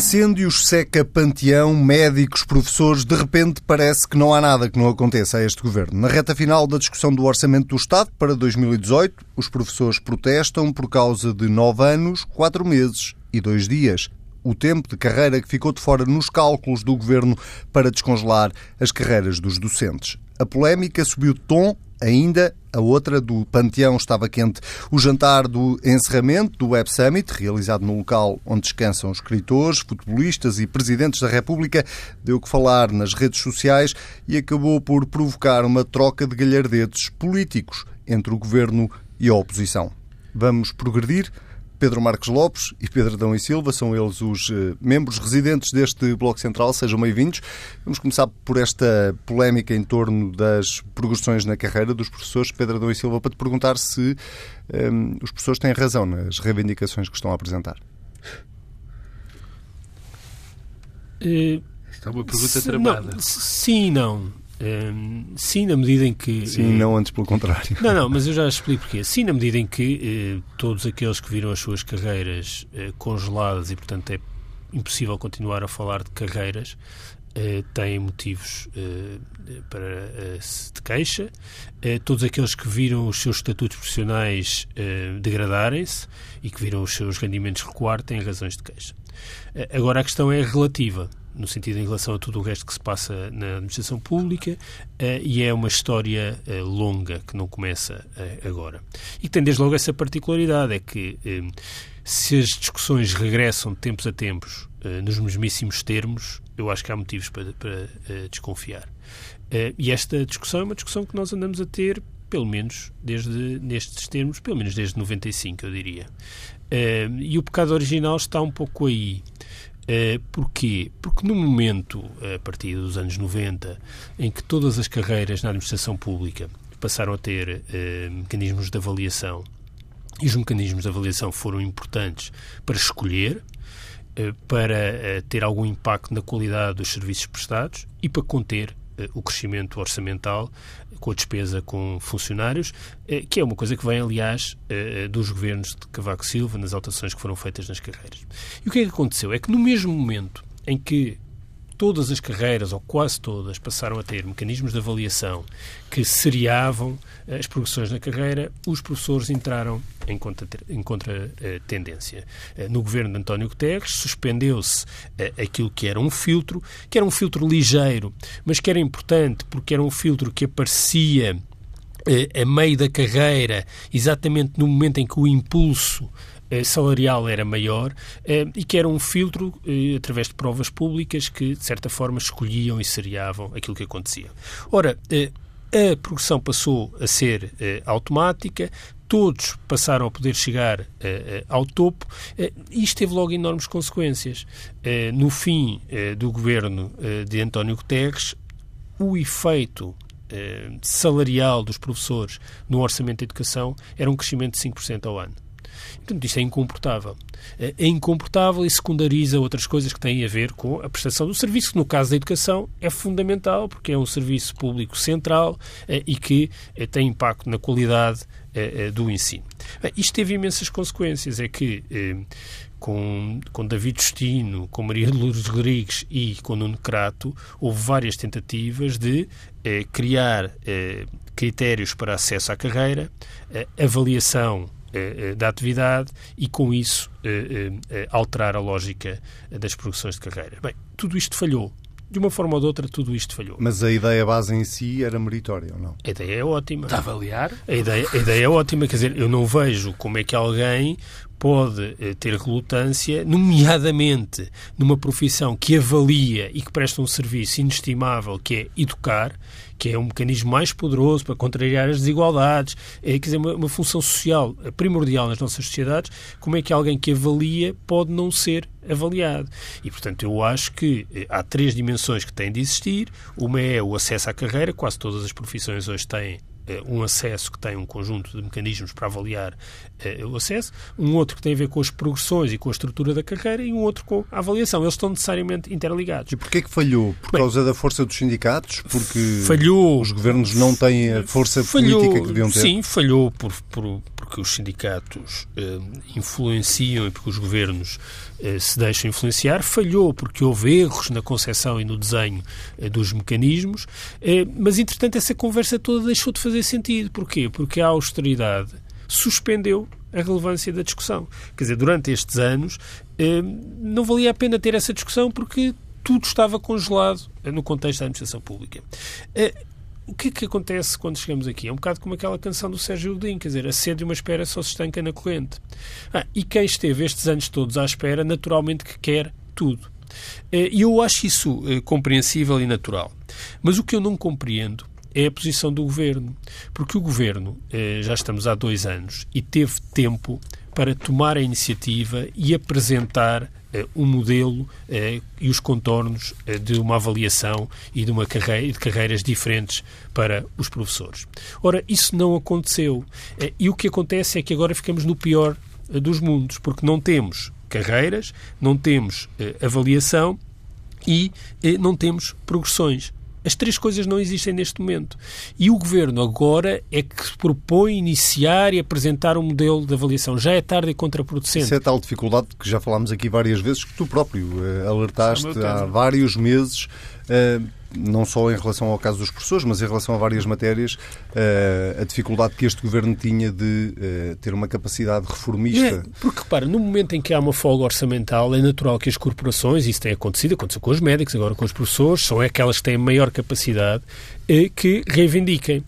Incêndios, seca, panteão, médicos, professores, de repente parece que não há nada que não aconteça a este governo. Na reta final da discussão do Orçamento do Estado para 2018, os professores protestam por causa de nove anos, quatro meses e dois dias. O tempo de carreira que ficou de fora nos cálculos do governo para descongelar as carreiras dos docentes. A polémica subiu de tom ainda a outra do Panteão estava quente. O jantar do encerramento do Web Summit, realizado no local onde descansam escritores, futebolistas e presidentes da República, deu que falar nas redes sociais e acabou por provocar uma troca de galhardetes políticos entre o governo e a oposição. Vamos progredir? Pedro Marcos Lopes e Pedro Adão e Silva, são eles os eh, membros residentes deste Bloco Central, sejam bem-vindos. Vamos começar por esta polémica em torno das progressões na carreira dos professores. Pedro Adão e Silva, para te perguntar se um, ehm, os professores têm razão nas reivindicações que estão a apresentar. Uh, Esta é uma pergunta tramada. sim e não. Um, sim, na medida em que. Sim, não antes pelo contrário. Não, não, mas eu já explico porquê. Sim, na medida em que uh, todos aqueles que viram as suas carreiras uh, congeladas e, portanto, é impossível continuar a falar de carreiras, têm motivos para de queixa. todos aqueles que viram os seus estatutos profissionais degradarem-se e que viram os seus rendimentos recuar têm razões de queixa. agora, a questão é relativa no sentido em relação a tudo o resto que se passa na administração pública, uh, e é uma história uh, longa que não começa uh, agora. E tem desde logo essa particularidade, é que se as discussões regressam de tempos a tempos nos mesmíssimos termos, eu acho que há motivos para, para desconfiar. e esta discussão é uma discussão que nós andamos a ter pelo menos desde nestes termos, pelo menos desde 95, eu diria. E o pecado original está um pouco aí. Uh, porquê? Porque no momento, a partir dos anos 90, em que todas as carreiras na administração pública passaram a ter uh, mecanismos de avaliação, e os mecanismos de avaliação foram importantes para escolher, para ter algum impacto na qualidade dos serviços prestados e para conter o crescimento orçamental com a despesa com funcionários, eh, que é uma coisa que vem, aliás, eh, dos governos de Cavaco Silva, nas alterações que foram feitas nas carreiras. E o que é que aconteceu? É que no mesmo momento em que todas as carreiras, ou quase todas, passaram a ter mecanismos de avaliação que seriavam eh, as progressões na carreira, os professores entraram em contra-tendência. Contra, uh, no governo de António Guterres, suspendeu-se aquilo que era um filtro, que era um filtro ligeiro, mas que era importante porque era um filtro que aparecia a meio da carreira, exatamente no momento em que o impulso eh, salarial era maior eh, e que era um filtro eh, através de provas públicas que, de certa forma, escolhiam e seriavam aquilo que acontecia. Ora, a progressão passou a ser automática, todos passaram a poder chegar uh, ao topo uh, e isto teve logo enormes consequências. no fim do governo de António Guterres, o efeito salarial dos professores no orçamento da educação era um crescimento de 5% ao ano. Portanto, isto é incomportável. É, é incomportável e secundariza outras coisas que têm a ver com a prestação do serviço, que no caso da educação é fundamental, porque é um serviço público central é, e que é, tem impacto na qualidade do ensino. Bem, isto teve imensas consequências. É que com, com David Justino, com Maria de Lourdes Rodrigues e com Nuno Crato, houve várias tentativas de criar critérios para acesso à carreira, avaliação da atividade e, com isso, eh, alterar a lógica das progressões de carreira. Bem, tudo isto falhou. De uma forma ou de outra, tudo isto falhou. Mas a ideia base em si era meritória ou não? A ideia é ótima. Está a avaliar? A ideia, a ideia é ótima. Quer dizer, eu não vejo como é que alguém pode ter relutância, nomeadamente numa profissão que avalia e que presta um serviço inestimável, que é educar, que é um mecanismo mais poderoso para contrariar as desigualdades, é quer dizer, uma, uma função social primordial nas nossas sociedades, como é que alguém que avalia pode não ser avaliado. E, portanto, eu acho que eh, há três dimensões que têm de existir. Uma é o acesso à carreira, quase todas as profissões hoje têm um acesso que tem um conjunto de mecanismos para avaliar o acesso, um outro que tem a ver com as progressões e com a estrutura da carreira e um outro com a avaliação. Eles estão necessariamente interligados. E porquê que falhou? Por Bem, causa da força dos sindicatos? Porque falhou, os governos não têm a força falhou, política que deviam ter? Sim, falhou por, por, porque os sindicatos eh, influenciam e porque os governos eh, se deixam influenciar. Falhou porque houve erros na concepção e no desenho eh, dos mecanismos. Eh, mas, entretanto, essa conversa toda deixou de fazer sentido. Porquê? Porque a austeridade suspendeu a relevância da discussão. Quer dizer, durante estes anos eh, não valia a pena ter essa discussão porque tudo estava congelado no contexto da administração pública. Eh, o que é que acontece quando chegamos aqui? É um bocado como aquela canção do Sérgio Godinho, quer dizer, a sede e uma espera só se estanca na corrente. Ah, e quem esteve estes anos todos à espera, naturalmente que quer tudo. Eh, e eu acho isso compreensível e natural. Mas o que eu não compreendo é a posição do governo. Porque o governo, eh, já estamos há dois anos, e teve tempo para tomar a iniciativa e apresentar eh, um modelo eh, e os contornos de uma avaliação e de uma carreira de carreiras diferentes para os professores. Ora, isso não aconteceu. e o que acontece é que agora ficamos no pior dos mundos, porque não temos carreiras, não temos avaliação e não temos progressões. As três coisas não existem neste momento. E o Governo agora é que se propõe iniciar e apresentar um modelo de avaliação. Já é tarde e contraproducente. Isso é tal dificuldade que já falámos aqui várias vezes, que tu próprio uh, alertaste é há vários meses. Uh, não só em relação ao caso dos professores, mas em relação a várias matérias, uh, a dificuldade que este governo tinha de uh, ter uma capacidade reformista. É, porque, repara, no momento em que há uma folga orçamental, é natural que as corporações, isso tem acontecido, aconteceu com os médicos, agora com os professores, são aquelas que têm maior capacidade, uh, que reivindiquem.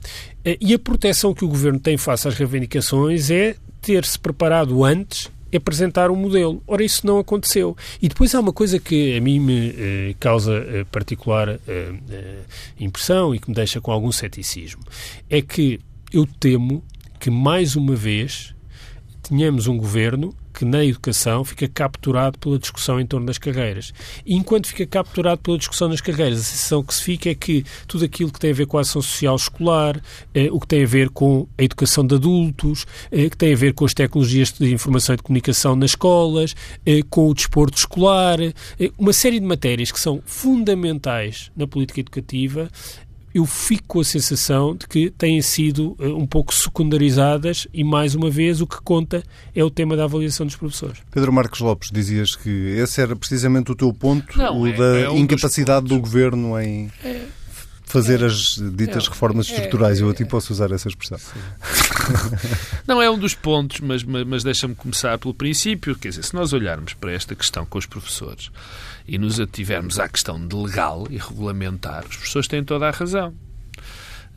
e a proteção que o governo tem face às reivindicações é ter-se preparado antes apresentar um modelo. Ora, isso não aconteceu. E depois há uma coisa que a mim me eh, causa eh, particular eh, eh, impressão e que me deixa com algum ceticismo. É que eu temo que, mais uma vez, tenhamos um governo que na educação fica capturado pela discussão em torno das carreiras. E enquanto fica capturado pela discussão das carreiras, a sensação que se fica é que tudo aquilo que tem a ver com a ação social escolar, eh, o que tem a ver com a educação de adultos, eh, que tem a ver com as tecnologias de informação e de comunicação nas escolas, eh, com o desporto escolar, eh, uma série de matérias que são fundamentais na política educativa, eu fico com a sensação de que têm sido uh, um pouco secundarizadas e, mais uma vez, o que conta é o tema da avaliação dos professores. Pedro Marcos Lopes, dizias que esse era precisamente o teu ponto, Não, o é, da é um incapacidade do governo em... É fazer as ditas é, reformas é, estruturais. Eu até posso usar essa expressão. Não é um dos pontos, mas, mas, mas deixa-me começar pelo princípio. Quer dizer, se nós olharmos para esta questão com os professores e nos ativermos à questão de legal e regulamentar, os professores têm toda a razão.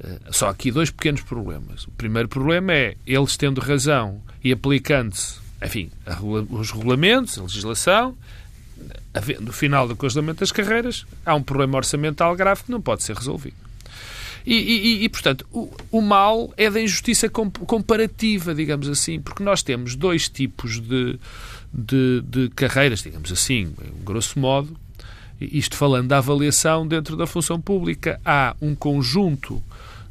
Eh, só aqui dois pequenos problemas. O primeiro problema é eles tendo razão e aplicando-se, enfim, os regulamentos, a legislação, no final do congelamento das carreiras, há um problema orçamental grave que não pode ser resolvido. E, e, e portanto, o, o, mal é da injustiça comparativa, digamos assim, porque nós temos dois tipos de, de, de carreiras, digamos assim, grosso modo, isto falando da avaliação dentro da função pública. Há um conjunto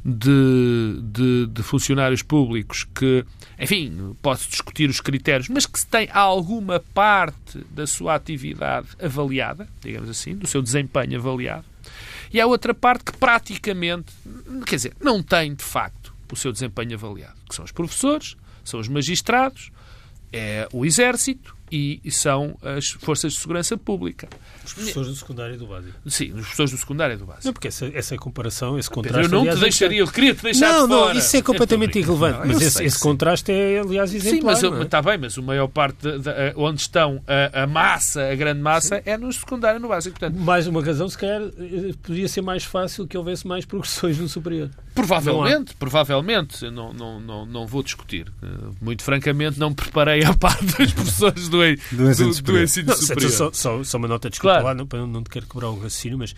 de, de, de funcionários públicos que, enfim, pode-se discutir os critérios, mas que se tem alguma parte da sua atividade avaliada, digamos assim, do seu desempenho avaliado, e há outra parte que praticamente, quer dizer, não tem de facto o seu desempenho avaliado, que são os professores, são os magistrados, é o exército e são as forças de segurança pública. Os professores do secundário e do básico. Sim, os professores do secundário e do básico. Não, porque essa, essa comparação, esse contraste... eu não aliás, te deixaria, eu queria te deixar não, de fora. Não, isso é completamente irrelevante, não, mas esse, sei, esse contraste é, aliás, exemplar. Sim, mas é? está bem, mas a maior parte de, de, onde estão a, a, massa, a grande massa, sim. é no secundário e no básico. Portanto, mais uma razão, se calhar, eh, podia ser mais fácil que houvesse mais progressões no superior. Provavelmente, provavelmente. Não, não, não, não vou discutir. Eh, muito francamente, não preparei a parte dos professores do, do, do, do ensino não, superior. Só, só, só, uma nota, desculpa claro. lá, não, para não te quero quebrar o raciocínio, mas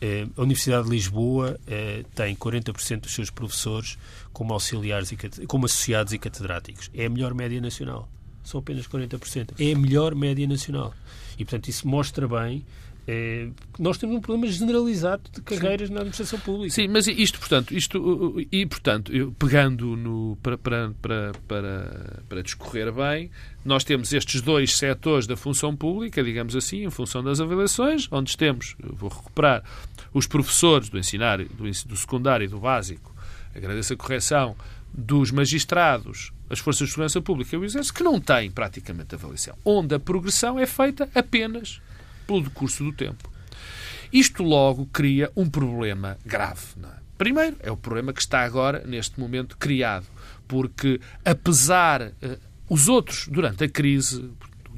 eh, a Universidade de Lisboa eh, tem 40% dos seus professores como auxiliares e como associados e catedráticos. É a melhor média nacional. São apenas 40%. É a melhor média nacional. E, portanto, isso mostra bem É, nós temos um problema generalizado de carreiras Sim. na administração pública. Sim, mas isto, portanto, isto, e, portanto eu, pegando no, para, para, para, para, para discorrer bem, nós temos estes dois setores da função pública, digamos assim, em função das avaliações, onde temos, vou recuperar, os professores do ensinário, do, do secundário e do básico, agradeço a correção, dos magistrados, as forças de segurança pública e o exército, que não têm praticamente avaliação, onde a progressão é feita apenas pelo decurso do tempo. Isto logo cria um problema grave. É? Primeiro, é o problema que está agora, neste momento, criado, porque apesar. Uh, os outros, durante a crise,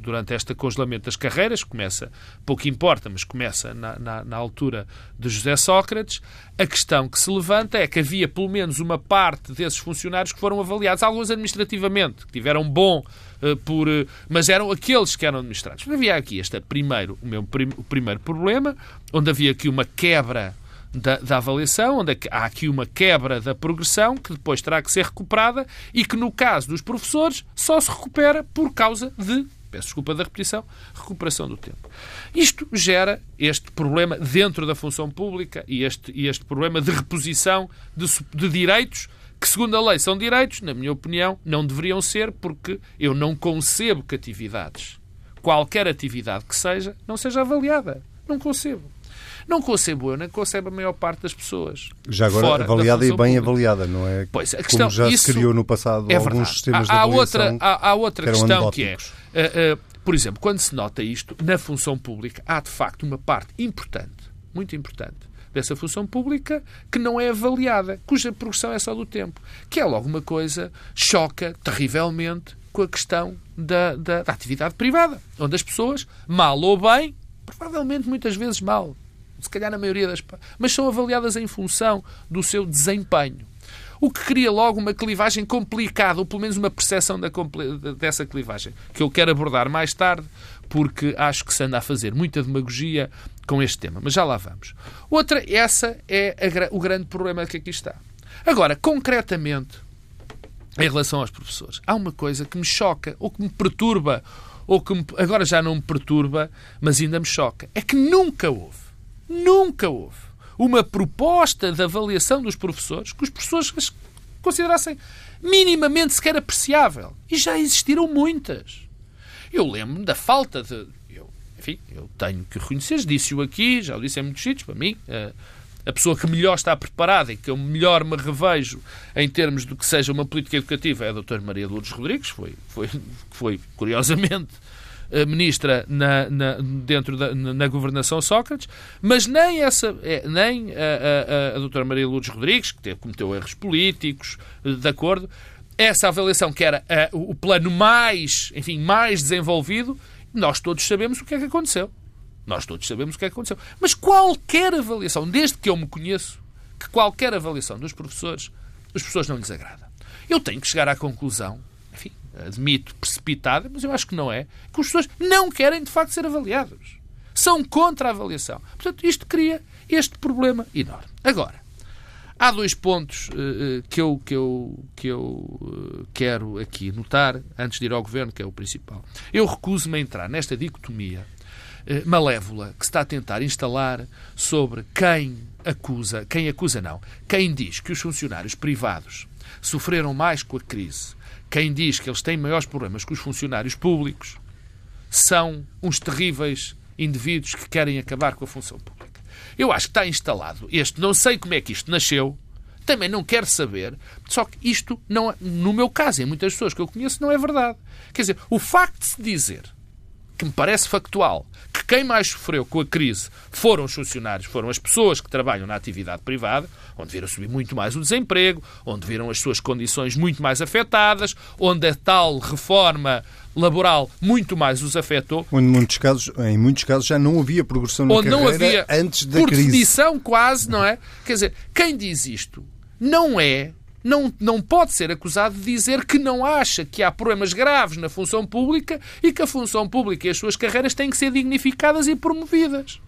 durante este congelamento das carreiras, começa, pouco importa, mas começa na, na, na, altura de José Sócrates, a questão que se levanta é que havia pelo menos uma parte desses funcionários que foram avaliados, alguns administrativamente, que tiveram bom uh, por. Uh, mas eram aqueles que eram administrados. Havia aqui este primeiro, o, meu prim, o primeiro problema, onde havia aqui uma quebra da, da, avaliação, onde há aqui uma quebra da progressão que depois terá que ser recuperada e que, no caso dos professores, só se recupera por causa de peço desculpa da repetição, recuperação do tempo. Isto gera este problema dentro da função pública e este, e este problema de reposição de, de direitos que, segundo a lei, são direitos, na minha opinião, não deveriam ser, porque eu não concebo que atividades, qualquer atividade que seja, não seja avaliada. Não concebo. Não concebo eu, nem concebo a maior parte das pessoas. Já agora avaliada e bem pública. avaliada, não é? Pois, a questão, Como já se criou no passado é alguns sistemas há, há de avaliação outra, há, há outra que questão que é, uh, uh, por exemplo, quando se nota isto, na função pública, há de facto uma parte importante, muito importante, dessa função pública que não é avaliada, cuja progressão é só do tempo. Que é logo uma coisa, choca terrivelmente com a questão da, da, da atividade privada, onde as pessoas, mal ou bem, provavelmente muitas vezes mal, se calhar na maioria das. mas são avaliadas em função do seu desempenho. O que cria logo uma clivagem complicada, ou pelo menos uma percepção da, dessa clivagem, que eu quero abordar mais tarde, porque acho que se anda a fazer muita demagogia com este tema. Mas já lá vamos. Outra, essa é a, o grande problema que aqui está. Agora, concretamente, em relação aos professores, há uma coisa que me choca, ou que me perturba, ou que me, agora já não me perturba, mas ainda me choca. É que nunca houve Nunca houve uma proposta de avaliação dos professores que os professores considerassem minimamente sequer apreciável. E já existiram muitas. Eu lembro-me da falta de. Eu, enfim, eu tenho que reconhecer, disse-o aqui, já o disse em muitos sítios, para mim, a, a pessoa que melhor está preparada e que eu melhor me revejo em termos do que seja uma política educativa é a doutora Maria Lourdes Rodrigues, foi, foi, foi curiosamente ministra na, na, dentro da na governação Sócrates, mas nem essa é, nem a, a, a doutora Maria Lourdes Rodrigues, que cometeu erros políticos, de acordo, essa avaliação que era o plano mais, enfim, mais desenvolvido, nós todos sabemos o que é que aconteceu. Nós todos sabemos o que é que aconteceu. Mas qualquer avaliação, desde que eu me conheço, que qualquer avaliação dos professores, os professores não lhes agrada. Eu tenho que chegar à conclusão admito, precipitada, mas eu acho que não é, que as pessoas não querem de facto ser avaliados. São contra a avaliação. Portanto, isto cria este problema enorme. Agora, há dois pontos uh, que eu, que eu, que eu uh, quero aqui notar, antes de ir ao governo, que é o principal. Eu recuso-me a entrar nesta dicotomia uh, malévola que se está a tentar instalar sobre quem acusa, quem acusa não, quem diz que os funcionários privados sofreram mais com a crise quem diz que eles têm maiores problemas que os funcionários públicos são uns terríveis indivíduos que querem acabar com a função pública. Eu acho que está instalado este, não sei como é que isto nasceu, também não quero saber, só que isto, não, no meu caso, em muitas pessoas que eu conheço, não é verdade. Quer dizer, o facto de se dizer que me parece factual, que quem mais sofreu com a crise foram os funcionários, foram as pessoas que trabalham na atividade privada, onde viram subir muito mais o desemprego, onde viram as suas condições muito mais afetadas, onde a tal reforma laboral muito mais os afetou. Onde muitos casos, em muitos casos já não havia progressão na onde carreira não havia, antes da por crise. Por definição quase, não é? Quer dizer, quem diz isto não é não, não pode ser acusado de dizer que não acha que há problemas graves na função pública e que a função pública e as suas carreiras têm que ser dignificadas e promovidas.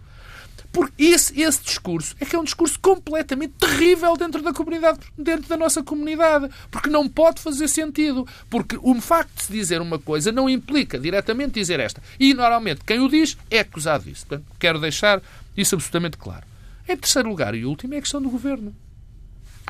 Porque esse, esse discurso é que é um discurso completamente terrível dentro da comunidade, dentro da nossa comunidade, porque não pode fazer sentido. Porque o facto de se dizer uma coisa não implica diretamente dizer esta. E normalmente quem o diz é acusado disso. Portanto, quero deixar isso absolutamente claro. Em terceiro lugar e último é a questão do governo.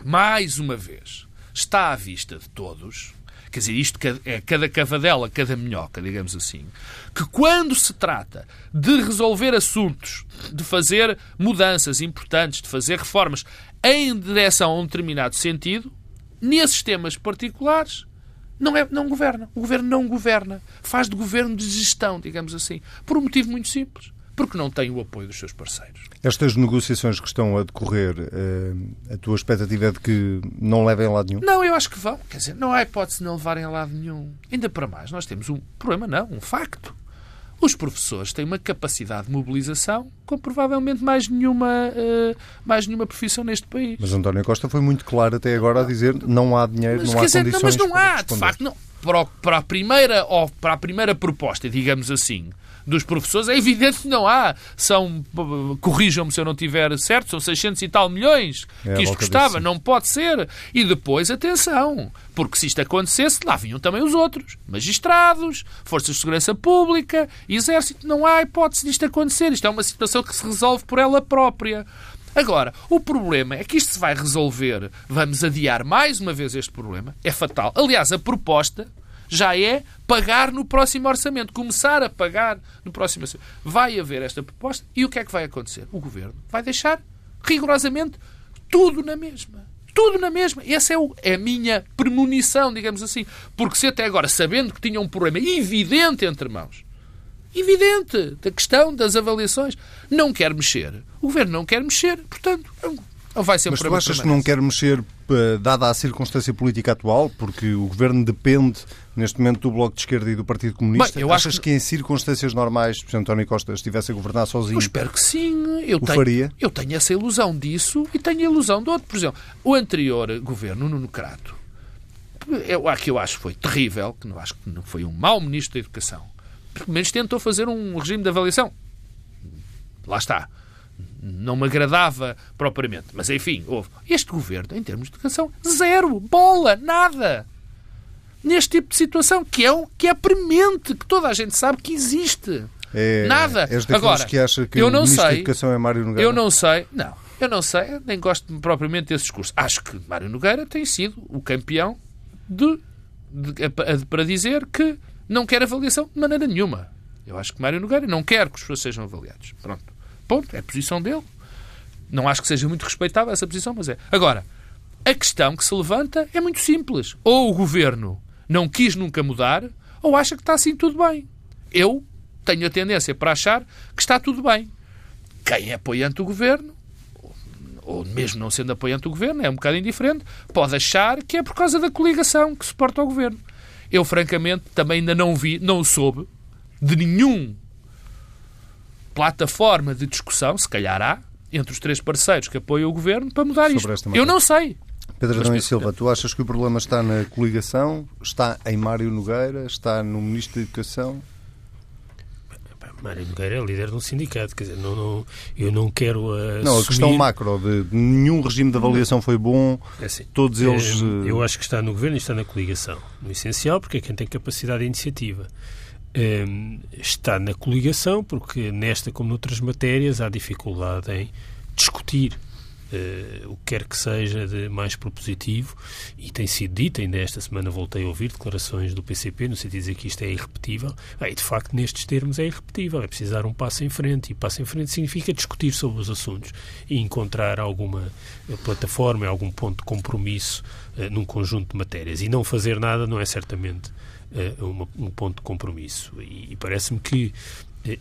Mais uma vez, está à vista de todos quer dizer, isto é cada cavadela, cada minhoca, digamos assim, que quando se trata de resolver assuntos, de fazer mudanças importantes, de fazer reformas em direção a um determinado sentido, nesses temas particulares, não, é, não governa. O governo não governa. Faz de governo de gestão, digamos assim. Por um motivo muito simples porque não tem o apoio dos seus parceiros. Estas negociações que estão a decorrer, eh, a tua expectativa é de que não levem a lado nenhum? Não, eu acho que vão. Quer dizer, não há hipótese de não levarem a lado nenhum. Ainda para mais, nós temos um problema, não, um facto. Os professores têm uma capacidade de mobilização como provavelmente mais nenhuma, uh, mais nenhuma profissão neste país. Mas António Costa foi muito claro até agora a dizer não há dinheiro, mas, não há dizer, condições não, Mas não há, de facto. Não. Para, para, a primeira, para a primeira proposta, digamos assim, dos professores, é evidente que não há. São, corrijam-me se eu não tiver certo, são 600 e tal milhões é, que isto custava. Não pode ser. E depois, atenção, porque se isto acontecesse, lá vinham também os outros. Magistrados, Forças de Segurança Pública, Exército. Não há hipótese disto acontecer. Isto é uma situação que se resolve por ela própria. Agora, o problema é que isto se vai resolver. Vamos adiar mais uma vez este problema. É fatal. Aliás, a proposta já é pagar no próximo orçamento, começar a pagar no próximo orçamento. Vai haver esta proposta e o que é que vai acontecer? O governo vai deixar rigorosamente tudo na mesma. Tudo na mesma. Essa é, o, é a minha premonição, digamos assim. Porque se até agora, sabendo que tinha um problema evidente entre mãos, evidente, da questão das avaliações, não quer mexer. O governo não quer mexer, portanto, não vai ser um Mas tu achas que não quer mexer, dada a circunstância política atual, porque o governo depende neste momento do Bloco de Esquerda e do Partido Comunista? Bem, eu Achas que... que... em circunstâncias normais, se António Costa estivesse a governar sozinho, eu espero que sim. Eu tenho, faria? Eu tenho essa ilusão disso e tenho a ilusão de outro. Por exemplo, o anterior governo, Nuno Crato, eu, que eu acho que foi terrível, que não acho que não foi um mau ministro da Educação, pelo menos tentou fazer um regime de avaliação. Lá está. Não me agradava propriamente. Mas enfim, houve. Este governo, em termos de educação, zero. Bola. Nada neste tipo de situação, que é, um, que é premente, que toda a gente sabe que existe. É, Nada. És Agora, que acha que eu não sei, da Educação é Mário Nogueira? Eu não sei, não. Eu não sei, nem gosto propriamente desse discurso. Acho que Mário Nogueira tem sido o campeão de, de, de, para dizer que não quer avaliação de maneira nenhuma. Eu acho que Mário Nogueira não quer que os professores sejam avaliados. Pronto. Ponto. É a posição dele. Não acho que seja muito respeitável essa posição, mas é. Agora, a questão que se levanta é muito simples. Ou o governo não quis nunca mudar, ou acha que está assim tudo bem. Eu tenho a tendência para achar que está tudo bem. Quem é apoiante do governo, ou mesmo não sendo apoiante do governo, é um bocado indiferente, pode achar que é por causa da coligação que suporta o governo. Eu, francamente, também ainda não vi, não soube de nenhum plataforma de discussão, se calhar há, entre os três parceiros que apoiam o governo para mudar Sobre isto. Eu não sei. Pedro Adão e Silva, tu achas que o problema está na coligação, está em Mário Nogueira, está no Ministro da Educação? Mário Nogueira é líder de um sindicato, quer dizer, não, não, eu não quero assumir... Não, a questão macro de, de nenhum regime de avaliação foi bom, é assim, todos eles... É, eu acho que está no governo e está na coligação. No essencial, porque é quem tem capacidade de iniciativa. Está na coligação porque nesta como noutras matérias há dificuldade em discutir uh, o que quer que seja de mais propositivo e tem sido dito, ainda esta semana voltei a ouvir declarações do PCP no sentido de dizer que isto é irrepetível. Ah, e de facto, nestes termos é irrepetível, é precisar dar um passo em frente e passo em frente significa discutir sobre os assuntos e encontrar alguma eh, plataforma, algum ponto de compromisso uh, num conjunto de matérias e não fazer nada não é certamente um ponto de compromisso. E parece-me que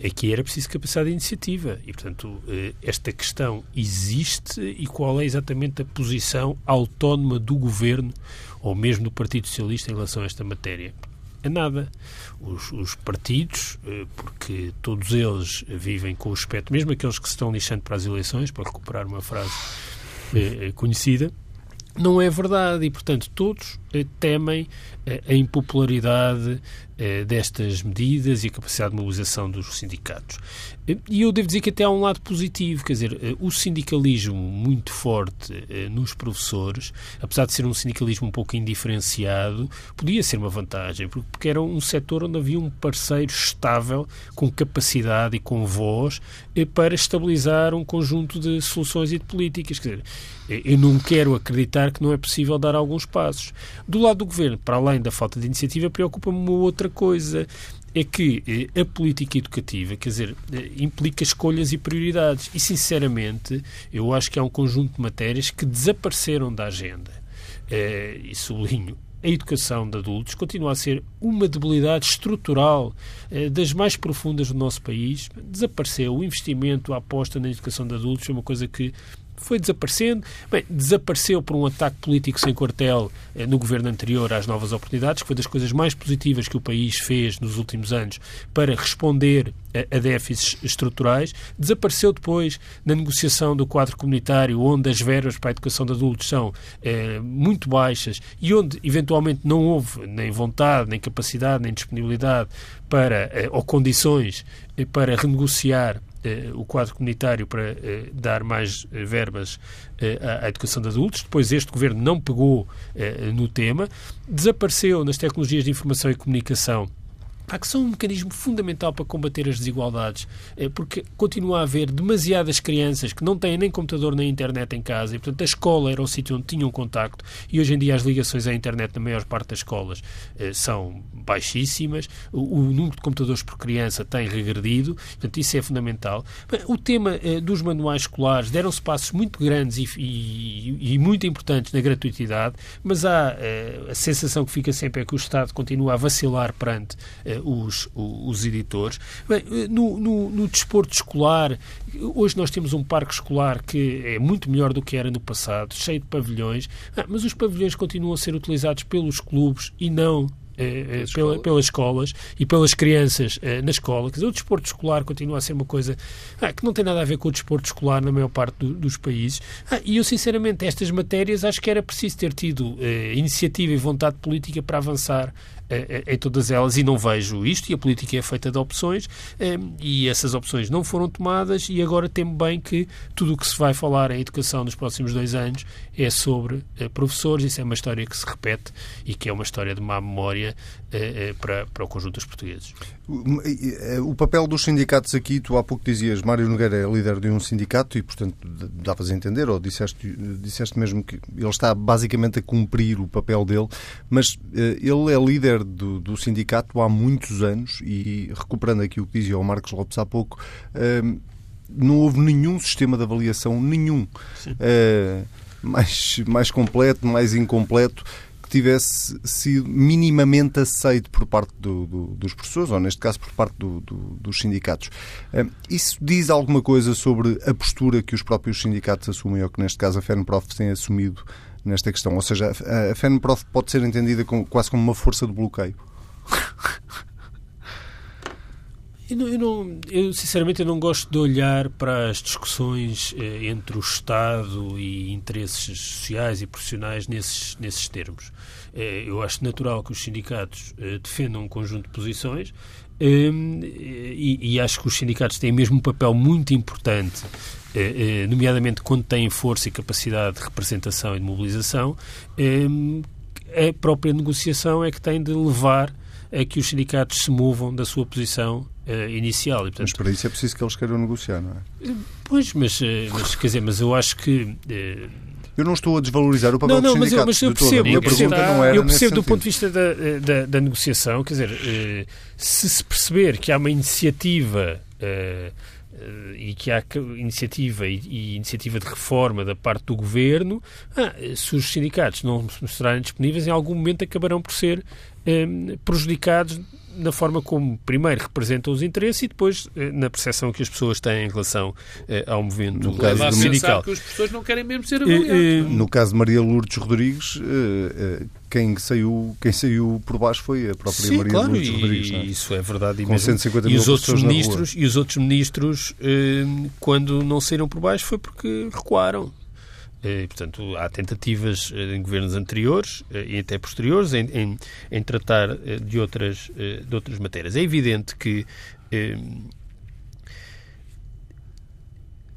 aqui era preciso capacidade de iniciativa e, portanto, eh, esta questão existe e qual é exatamente a posição autónoma do Governo ou mesmo do Partido Socialista em relação a esta matéria? É nada. Os, os, partidos, eh, porque todos eles vivem com o aspecto, mesmo aqueles que se estão lixando para as eleições, para recuperar uma frase eh, conhecida, não é verdade e, portanto, todos temem eh, a impopularidade eh, destas medidas e a capacidade de mobilização dos sindicatos. E eu devo dizer que até há um lado positivo, quer dizer, o sindicalismo muito forte nos professores, apesar de ser um sindicalismo um pouco indiferenciado, podia ser uma vantagem, porque era um setor onde havia um parceiro estável, com capacidade e com voz, para estabilizar um conjunto de soluções e de políticas. Quer dizer, eu não quero acreditar que não é possível dar alguns passos. Do lado do governo, para além da falta de iniciativa, preocupa-me uma outra coisa. É que eh, a política educativa, quer dizer, eh, implica escolhas e prioridades. E, sinceramente, eu acho que há um conjunto de matérias que desapareceram da agenda. Eh, e sublinho, a educação de adultos continua a ser uma debilidade estrutural das mais profundas do nosso país. Desapareceu o investimento, a aposta na educação de adultos, é uma coisa que foi desaparecendo. Bem, desapareceu por um ataque político sem quartel eh, no governo anterior às novas oportunidades, que foi das coisas mais positivas que o país fez nos últimos anos para responder a, a déficits estruturais. Desapareceu depois na negociação do quadro comunitário, onde as verbas para a educação de adultos são eh, muito baixas e onde, eventualmente, não houve nem vontade, nem capacidade, nem disponibilidade para, eh, ou condições eh, para renegociar o quadro comunitário para eh, dar mais eh, verbas à, educação de adultos. Depois este governo não pegou no tema. Desapareceu nas tecnologias de informação e comunicação pá, que são um mecanismo fundamental para combater as desigualdades, é porque continua a haver demasiadas crianças que não têm nem computador nem internet em casa e, portanto, a escola era o sítio onde tinham contacto e hoje em dia as ligações à internet na maior parte das escolas eh, são baixíssimas, o, número de computadores por criança tem regredido, portanto, isso é fundamental. O tema eh, dos manuais escolares deram-se passos muito grandes e, e, muito importantes na gratuitidade, mas há eh, a sensação que fica sempre é que o Estado continua a vacilar perante eh, os, os editores. Bem, eh, no, no, no desporto escolar, hoje nós temos um parque escolar que é muito melhor do que era no passado, cheio de pavilhões, ah, mas os pavilhões continuam a ser utilizados pelos clubes e não eh, eh pela, pelas escolas e pelas crianças eh, na escola. Quer dizer, o desporto escolar continua a ser uma coisa ah, que não tem nada a ver com o desporto escolar na maior parte do, dos países. Ah, e eu, sinceramente, estas matérias acho que era preciso ter tido eh, iniciativa e vontade política para avançar em todas elas e não vejo isto e a política é feita de opções e essas opções não foram tomadas e agora temo bem que tudo o que se vai falar em educação nos próximos dois anos é sobre eh, professores, isso é uma história que se repete e que é uma história de má memória eh, eh, para, para o conjunto dos portugueses. O papel dos sindicatos aqui, tu há pouco dizias, Mário Nogueira é líder de um sindicato e, portanto, davas a entender, ou disseste, disseste mesmo que ele está basicamente a cumprir o papel dele, mas ele é líder do, do sindicato há muitos anos e, recuperando aqui o que dizia o Marcos Lopes há pouco, não houve nenhum sistema de avaliação, nenhum, uh, mais, mais completo, mais incompleto, que tivesse sido minimamente aceito por parte do, do, dos professores, ou neste caso por parte do, dos sindicatos. Uh, isso diz alguma coisa sobre a postura que os próprios sindicatos assumem, ou que neste caso a FENPROF tem assumido nesta questão? Ou seja, a, FENPROF pode ser entendida como, quase como uma força de bloqueio? Eu, não, eu, não, eu, sinceramente eu não gosto de olhar para as discussões eh, entre o Estado e interesses sociais e profissionais nesses, nesses termos. Eh, eu acho natural que os sindicatos eh, defendam um conjunto de posições ehm, e, e, acho que os sindicatos têm mesmo um papel muito importante, eh, eh, nomeadamente quando têm força e capacidade de representação e de mobilização. Ehm, a própria negociação é que tem de levar a que os sindicatos se movam da sua posição uh, inicial. E, portanto, mas para isso é preciso que eles queiram negociar, não é? Pois, mas, eh, mas quer dizer, mas eu acho que. Eu não estou a desvalorizar o papel não, não, dos sindicatos. Mas eu, mas eu percebo, eu percebo, eu percebo do ponto de vista da, da, da negociação, quer dizer, se se perceber que há uma iniciativa e que há iniciativa e, e, iniciativa de reforma da parte do governo, ah, se os sindicatos não se mostrarem disponíveis, em algum momento acabarão por ser prejudicados na forma como, primeiro, representam os interesses e depois eh, na percepção que as pessoas têm em relação eh, ao movimento no caso do sindical. que as pessoas não querem mesmo ser avaliadas. No caso de Maria Lourdes Rodrigues, eh, quem saiu, quem saiu por baixo foi a própria Sim, Maria claro, Lourdes Rodrigues. E, é? Isso é verdade. Com mesmo. 150 e os outros ministros E os outros ministros, quando não saíram por baixo, foi porque recuaram. E, portanto, há tentativas em governos anteriores e até posteriores em, em, em tratar de outras, de outras matérias. É evidente que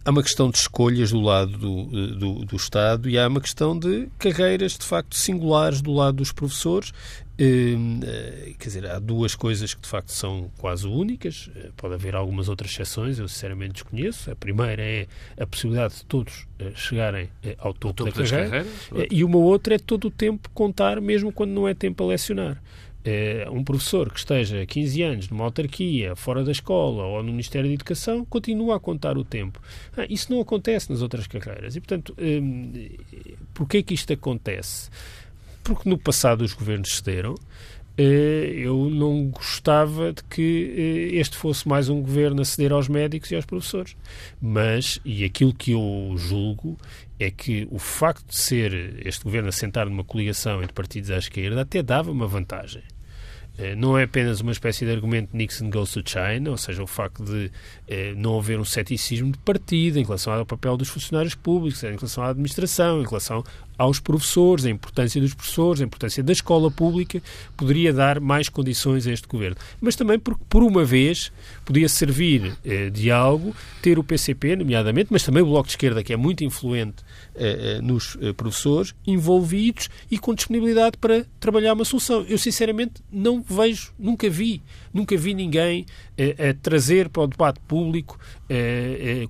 há uma questão de escolhas do lado do, do, do, Estado e há uma questão de carreiras, de facto, singulares do lado dos professores. Hum, eh, quer dizer, há duas coisas que de facto são quase únicas. Eh, pode haver algumas outras exceções, eu sinceramente desconheço. A primeira é a possibilidade de todos eh, chegarem ao topo, topo da carreira. E uma outra é todo o tempo contar, mesmo quando não é tempo a lecionar. Eh, um professor que esteja 15 anos numa autarquia, fora da escola ou no Ministério da Educação, continua a contar o tempo. Ah, isso não acontece nas outras carreiras. E, portanto, hum, porquê que isto acontece? Porque no passado os governos cederam, eh, eu não gostava de que eh, este fosse mais um governo a ceder aos médicos e aos professores. Mas, e aquilo que eu julgo, é que o facto de ser este governo assentar numa coligação entre partidos à esquerda até dava uma vantagem. Eh, não é apenas uma espécie de argumento Nixon goes to China, ou seja, o facto de eh, não haver um ceticismo de partido em relação ao papel dos funcionários públicos, em relação à administração, em relação aos professores, a importância dos professores, a importância da escola pública, poderia dar mais condições a este governo. Mas também porque, por uma vez, podia servir eh, de algo ter o PCP, nomeadamente, mas também o Bloco de Esquerda, que é muito influente eh, eh, nos eh, professores, envolvidos e com disponibilidade para trabalhar uma solução. Eu, sinceramente, não vejo, nunca vi, nunca vi ninguém a trazer para o debate público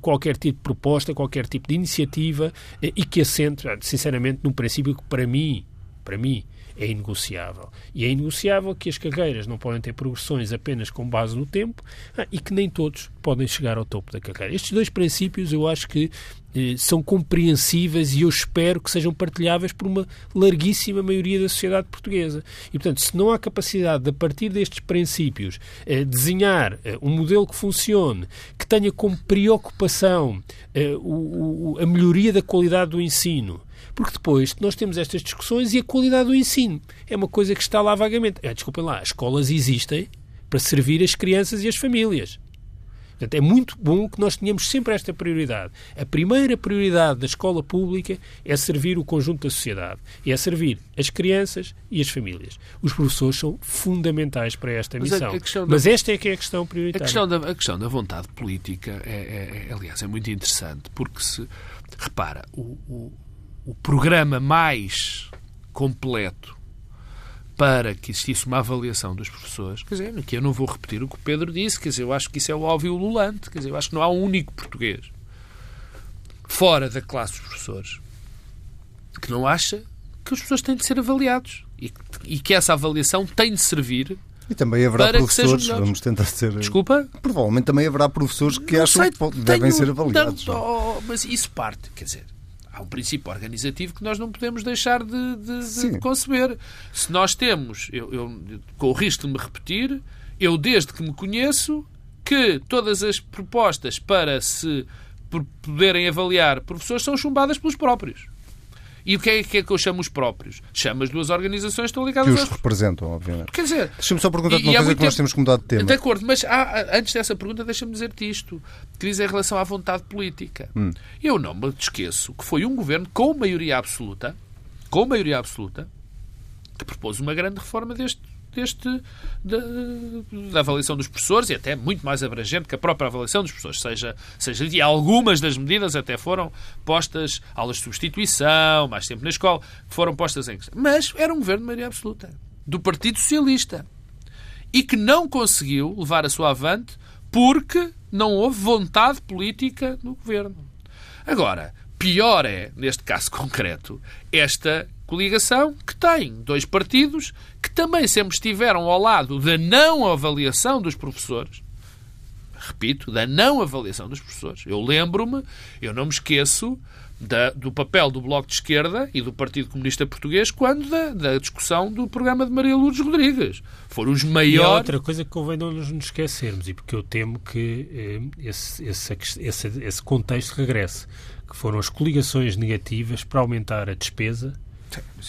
qualquer tipo de proposta, qualquer tipo de iniciativa e que assente, sinceramente, num princípio que, para mim, para mim, é inegociável. E é inegociável que as carreiras não podem ter progressões apenas com base no tempo ah, e que nem todos podem chegar ao topo da carreira. Estes dois princípios eu acho que eh, são compreensíveis e eu espero que sejam partilháveis por uma larguíssima maioria da sociedade portuguesa. E, portanto, se não há capacidade de, a partir destes princípios, eh, desenhar eh, um modelo que funcione, que tenha como preocupação eh, o, o, a melhoria da qualidade do ensino, porque depois nós temos estas discussões e a qualidade do ensino é uma coisa que está lá vagamente. Ah, desculpem lá, as escolas existem para servir as crianças e as famílias. Portanto, é muito bom que nós tenhamos sempre esta prioridade. A primeira prioridade da escola pública é servir o conjunto da sociedade. E é servir as crianças e as famílias. Os professores são fundamentais para esta Mas missão. Mas esta é que é a questão prioritária. A questão da, a questão da vontade política, é, é, é, aliás, é muito interessante, porque se... Repara, o, o o programa mais completo para que existisse uma avaliação dos professores, quer dizer, aqui eu não vou repetir o que o Pedro disse, quer dizer, eu acho que isso é o óbvio lulante, quer dizer, eu acho que não há um único português fora da classe dos professores que não acha que os professores têm de ser avaliados e, e que essa avaliação tem de servir e também haverá professores, vamos tentar ser. Desculpa? Provavelmente também haverá professores que não acham sei, que devem ser avaliados. Tanto, oh, mas isso parte, quer dizer, há um princípio organizativo que nós não podemos deixar de, de, de conceber. Se nós temos, eu, eu, com o risco de me repetir, eu desde que me conheço, que todas as propostas para se poderem avaliar professores são chumbadas pelos próprios. E o que é, que é que eu chamo os próprios? Chamo as duas organizações que estão ligadas Que os representam, obviamente. Quer dizer... Deixa-me só perguntar-te uma coisa que nós temos que mudar de tema. De acordo, mas há, antes dessa pergunta deixa-me dizer-te isto. Que diz em relação à vontade política. Hum. Eu não me esqueço que foi um governo com maioria absoluta, com maioria absoluta, que propôs uma grande reforma deste deste, de, da avaliação dos professores e até muito mais abrangente que a própria avaliação dos professores, seja, seja e algumas das medidas até foram postas, aulas de substituição, mais tempo na escola, foram postas em Mas era um governo de maioria absoluta, do Partido Socialista, e que não conseguiu levar a sua avante porque não houve vontade política no governo. Agora, pior é, neste caso concreto, esta coligação que tem dois partidos que também sempre estiveram ao lado da não avaliação dos professores. Repito, da não avaliação dos professores. Eu lembro-me, eu não me esqueço da, do papel do Bloco de Esquerda e do Partido Comunista Português quando da, da, discussão do programa de Maria Lourdes Rodrigues. Foram os maiores... E outra coisa que convém não nos esquecermos, e porque eu temo que eh, esse, esse, esse, esse contexto regresse, que foram as coligações negativas para aumentar a despesa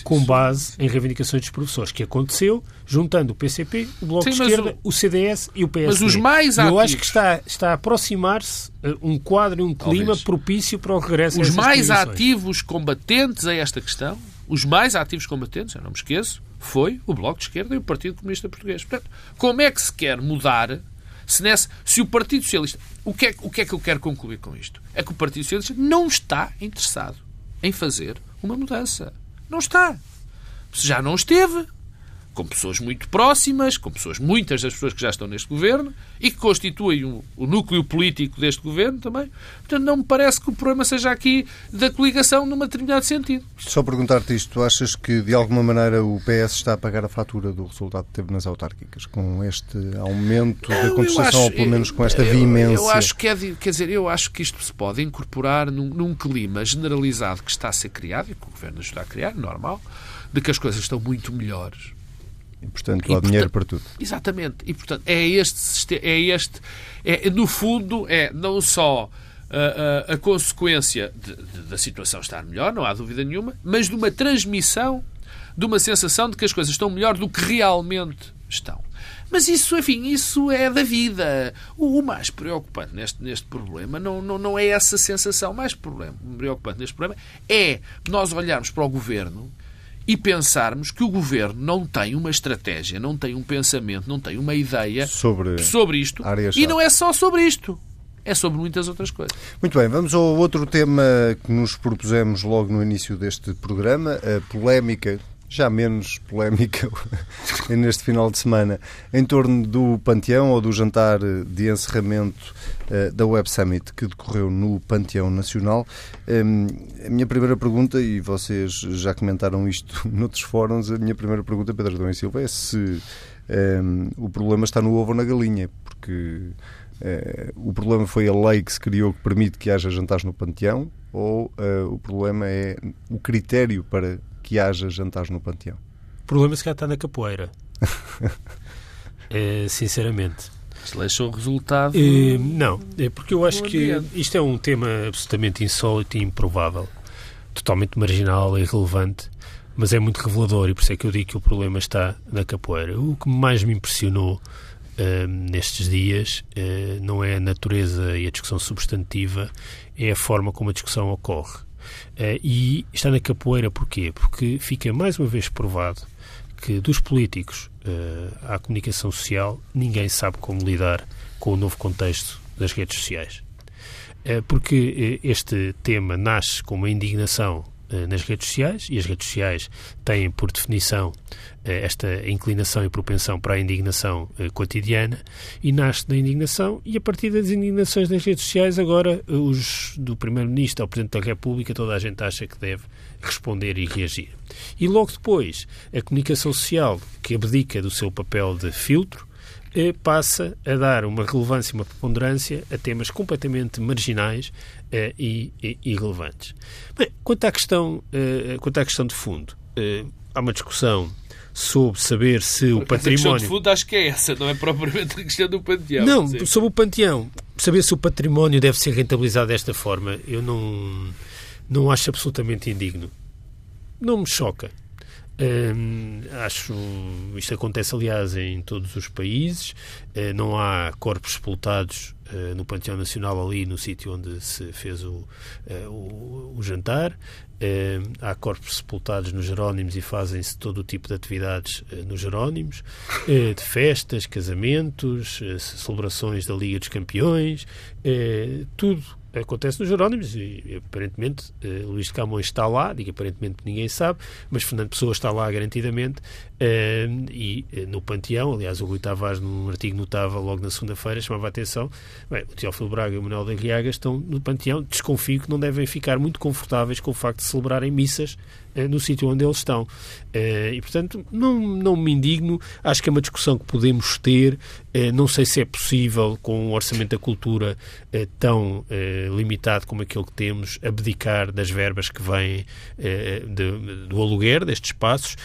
com base em reivindicações dos professores, que aconteceu juntando o PCP, o Bloco Sim, de Esquerda, o, o, CDS e o PSD. Mas os mais ativos... Eu acho que está, está a aproximar-se eh, um quadro e um clima Talvez. propício para o regresso Os mais ativos combatentes a esta questão, os mais ativos combatentes, eu não me esqueço, foi o Bloco de Esquerda e o Partido Comunista Português. Portanto, como é que se quer mudar se, nesse, se o Partido Socialista... O que, é, o que é que eu quero concluir com isto? É que o Partido Socialista não está interessado em fazer uma mudança. Não está. Já não esteve com pessoas muito próximas, com pessoas, muitas das pessoas que já estão neste governo e que constituem o, o, núcleo político deste governo também. Portanto, não me parece que o problema seja aqui da coligação num determinado sentido. Só perguntar-te isto, achas que de alguma maneira o PS está a pagar a fatura do resultado que teve nas autárquicas, com este aumento da contestação, ou pelo menos com esta veemência? Eu, eu acho que é, quer dizer, eu acho que isto se pode incorporar num, num clima generalizado que está a ser criado e que o governo ajuda a criar, normal, de que as coisas estão muito melhores e, portanto, há dinheiro para tudo. Exatamente. E, portanto, é este, é este é, no fundo, é não só a, a, a consequência de, de, da situação estar melhor, não há dúvida nenhuma, mas de uma transmissão de uma sensação de que as coisas estão melhor do que realmente estão. Mas isso, enfim, isso é da vida. O, o mais preocupante neste, neste problema não, não, não é essa sensação. O mais problema, preocupante neste problema é nós olharmos para o governo e pensarmos que o governo não tem uma estratégia, não tem um pensamento, não tem uma ideia sobre, sobre isto. E não é só sobre isto. É sobre muitas outras coisas. Muito bem, vamos ao outro tema que nos propusemos logo no início deste programa, a polémica já menos polémica neste final de semana, em torno do Panteão ou do jantar de encerramento uh, da Web Summit que decorreu no Panteão Nacional. Um, a minha primeira pergunta, e vocês já comentaram isto noutros fóruns, a minha primeira pergunta, Pedro Adão e Silva, é se um, o problema está no ovo ou na galinha, porque uh, o problema foi a lei que se criou que permite que haja jantares no Panteão ou uh, o problema é o critério para que haja jantares no Panteão? O problema se calhar está na capoeira. é, sinceramente. Se deixou o resultado. É, não, é porque eu acho que isto é um tema absolutamente insólito e improvável, totalmente marginal e irrelevante, mas é muito revelador e por isso é que eu digo que o problema está na capoeira. O que mais me impressionou uh, nestes dias uh, não é a natureza e a discussão substantiva, é a forma como a discussão ocorre. Uh, e está na capoeira porquê? Porque fica mais uma vez provado que dos políticos uh, à comunicação social ninguém sabe como lidar com o novo contexto das redes sociais. Uh, porque este tema nasce com uma indignação eh, nas redes sociais e as redes sociais têm, por definição, eh, esta inclinação e propensão para a indignação eh, cotidiana e nasce da indignação e a partir das indignações das redes sociais agora os do Primeiro-Ministro ao Presidente da República toda a gente acha que deve responder e reagir. E logo depois a comunicação social que abdica do seu papel de filtro passa a dar uma relevância, uma preponderância a temas completamente marginais uh, e, e, irrelevantes. Bem, quanto à questão, uh, quanto à questão de fundo, uh, há uma discussão sobre saber se o património... A questão de fundo acho que é essa, não é propriamente a questão do panteão. Não, sobre o panteão, saber se o património deve ser rentabilizado desta forma, eu não, não acho absolutamente indigno. Não me choca. Hum, acho isto acontece aliás em todos os países. Uh, não há corpos sepultados uh, no Panteão Nacional ali no sítio onde se fez o, uh, o, o, jantar. Há corpos sepultados nos Jerónimos e fazem-se todo o tipo de atividades nos Jerónimos de festas, casamentos celebrações da Liga dos Campeões tudo acontece nos Jerónimos e aparentemente uh, Luís de Camões está lá, digo aparentemente ninguém sabe, mas Fernando Pessoa está lá garantidamente uh, e uh, no Panteão, aliás o Rui Tavares num artigo notável logo na segunda-feira chamava a atenção, bem, o Teófilo Braga e o Manuel da Riaga estão no Panteão, desconfio que não devem ficar muito confortáveis com o facto de celebrarem missas no sítio onde eles estão. e, portanto, não, não me indigno. Acho que é uma discussão que podemos ter. não sei se é possível, com um orçamento da cultura tão limitado como aquele que temos, abdicar das verbas que vêm eh, do aluguer destes espaços,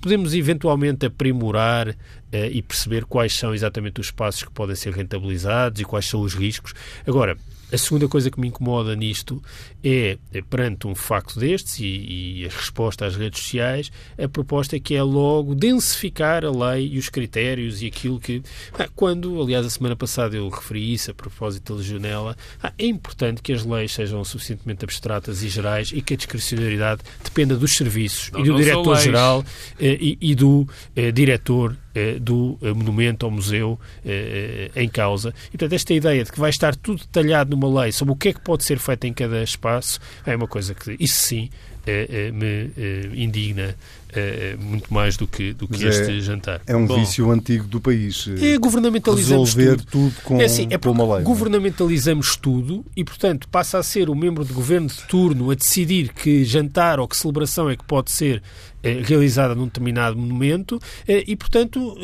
podemos eventualmente aprimorar eh, e perceber quais são exatamente os espaços que podem ser rentabilizados e quais são os riscos. Agora, A segunda coisa que me incomoda nisto é, é perante um facto destes e, e, a resposta às redes sociais, a proposta é que é logo densificar a lei e os critérios e aquilo que. Ah, quando, aliás, a semana passada eu referi isso a propósito da legionela, ah, é importante que as leis sejam suficientemente abstratas e gerais e que a discricionariedade dependa dos serviços não, e do diretor-geral eh, e, e, do eh, diretor do eh, monumento ou museu eh, em causa. E, portanto, esta ideia de que vai estar tudo detalhado numa lei sobre o que é que pode ser feito em cada espaço é uma coisa que, isso sim, me indigna muito mais do que, do que este jantar. É um Bom, vício antigo do país. É, governamentalizamos tudo. tudo com, é assim, é com uma lei. É? Governamentalizamos tudo e, portanto, passa a ser o membro de governo de turno a decidir que jantar ou que celebração é que pode ser realizada num determinado monumento e, portanto,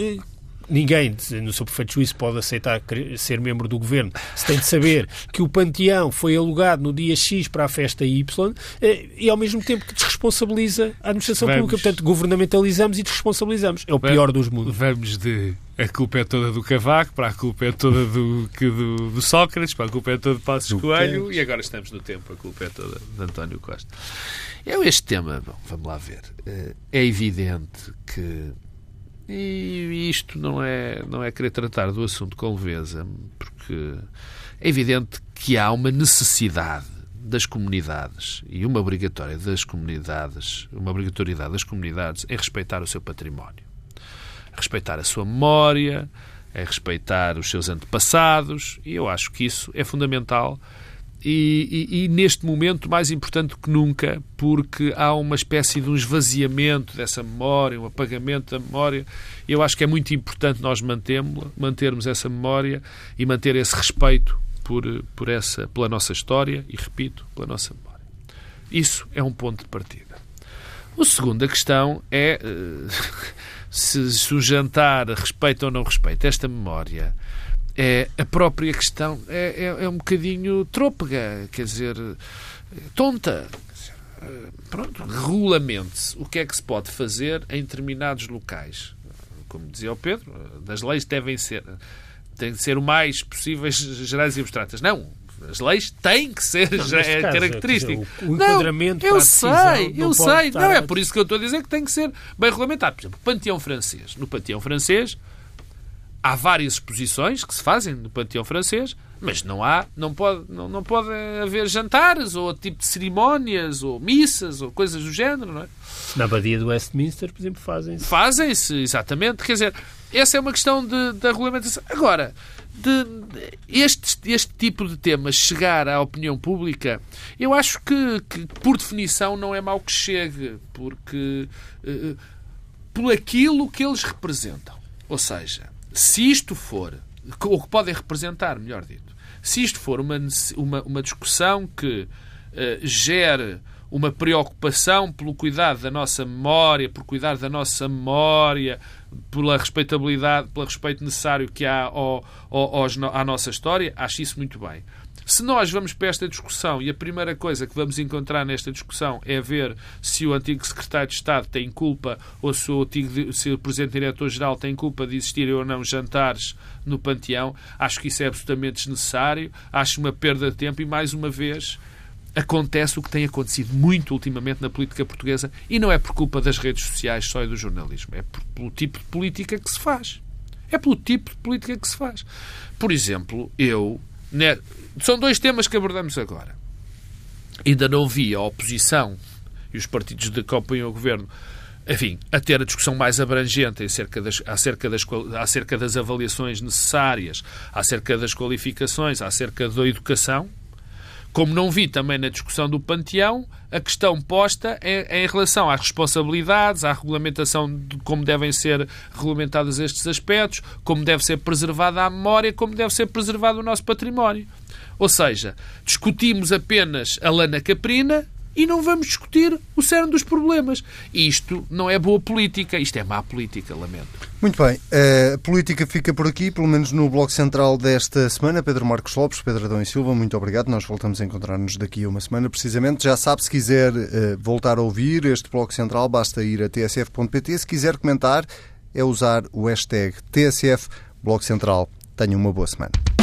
ninguém, no seu perfeito juízo, pode aceitar ser membro do governo se tem de saber que o panteão foi alugado no dia X para a festa Y eh, e, ao mesmo tempo, que desresponsabiliza a administração vamos, pública. Portanto, governamentalizamos e desresponsabilizamos. É o pior dos mundos. Vamos de a culpa é toda do Cavaco, para a culpa é toda do, do, do Sócrates, para a culpa é toda de Passos Coelho e agora estamos no tempo, a culpa é toda de António Costa. Eu este tema, bom, vamos lá ver, eh, é evidente que e isto não é, não é querer tratar do assunto com leveza, porque é evidente que há uma necessidade das comunidades e uma obrigatória das comunidades, uma obrigatoriedade das comunidades em respeitar o seu património, respeitar a sua memória, é respeitar os seus antepassados, e eu acho que isso é fundamental e, e, neste momento mais importante que nunca, porque há uma espécie de um esvaziamento dessa memória, um apagamento da memória. Eu acho que é muito importante nós mantermos essa memória e manter esse respeito por, por essa, pela nossa história e, repito, pela nossa memória. Isso é um ponto de partida. A segunda questão é se, se o jantar respeita ou não respeita esta memória é, a própria questão é, é, é um bocadinho trôpega, quer dizer, tonta. Pronto, regulamente-se o que é que se pode fazer em determinados locais. Como dizia o Pedro, as leis devem ser, têm de ser o mais possíveis gerais e abstratas. Não, as leis têm que ser não, é caso, característico. o enquadramento não, eu sei, eu sei. Não é por isso que eu estou a dizer que tem que ser bem regulamentado. Por exemplo, o panteão francês. No panteão francês, há várias exposições que se fazem no panteão francês, mas não há, não pode, não, não pode haver jantares ou tipo de cerimónias ou missas ou coisas do género, não é? Na abadia do Westminster, por exemplo, fazem-se. Fazem-se, exatamente. Quer dizer, essa é uma questão de, da regulamentação. Agora, de, de, este, este tipo de temas chegar à opinião pública, eu acho que, que por definição, não é mau que chegue, porque uh, por aquilo que eles representam. Ou seja, se isto for, ou que podem representar, melhor dito, se isto for uma, uma, uma discussão que uh, gere uma preocupação pelo cuidado da nossa memória, por cuidar da nossa memória, pela respeitabilidade, pelo respeito necessário que há ao, ao, à nossa história, acho isso muito bem. Se nós vamos para esta discussão e a primeira coisa que vamos encontrar nesta discussão é ver se o antigo secretário de Estado tem culpa ou se o, antigo, se o presidente diretor-geral tem culpa de existirem ou não jantares no panteão, acho que isso é absolutamente desnecessário, acho uma perda de tempo e, mais uma vez, acontece o que tem acontecido muito ultimamente na política portuguesa e não é por culpa das redes sociais só e do jornalismo, é por, pelo tipo de política que se faz. É pelo tipo de política que se faz. Por exemplo, eu né, são dois temas que abordamos agora. Ainda não vi a oposição e os partidos que acompanham o governo enfim, a ter a discussão mais abrangente acerca das, acerca, das, acerca das avaliações necessárias, acerca das qualificações, acerca da educação, como não vi também na discussão do panteão a questão posta em, em, relação às responsabilidades, à regulamentação de como devem ser regulamentados estes aspectos, como deve ser preservada a memória, como deve ser preservado o nosso património. Ou seja, discutimos apenas a lana caprina e não vamos discutir o cerne dos problemas. Isto não é boa política, isto é má política, lamento. Muito bem, a política fica por aqui, pelo menos no Bloco Central desta semana. Pedro Marcos Lopes, Pedro Adão e Silva, muito obrigado. Nós voltamos a encontrar-nos daqui a uma semana, precisamente. Já sabe, se quiser eh, voltar a ouvir este Bloco Central, basta ir a tsf.pt. Se quiser comentar, é usar o hashtag TSF Bloco Central. Tenha uma boa semana.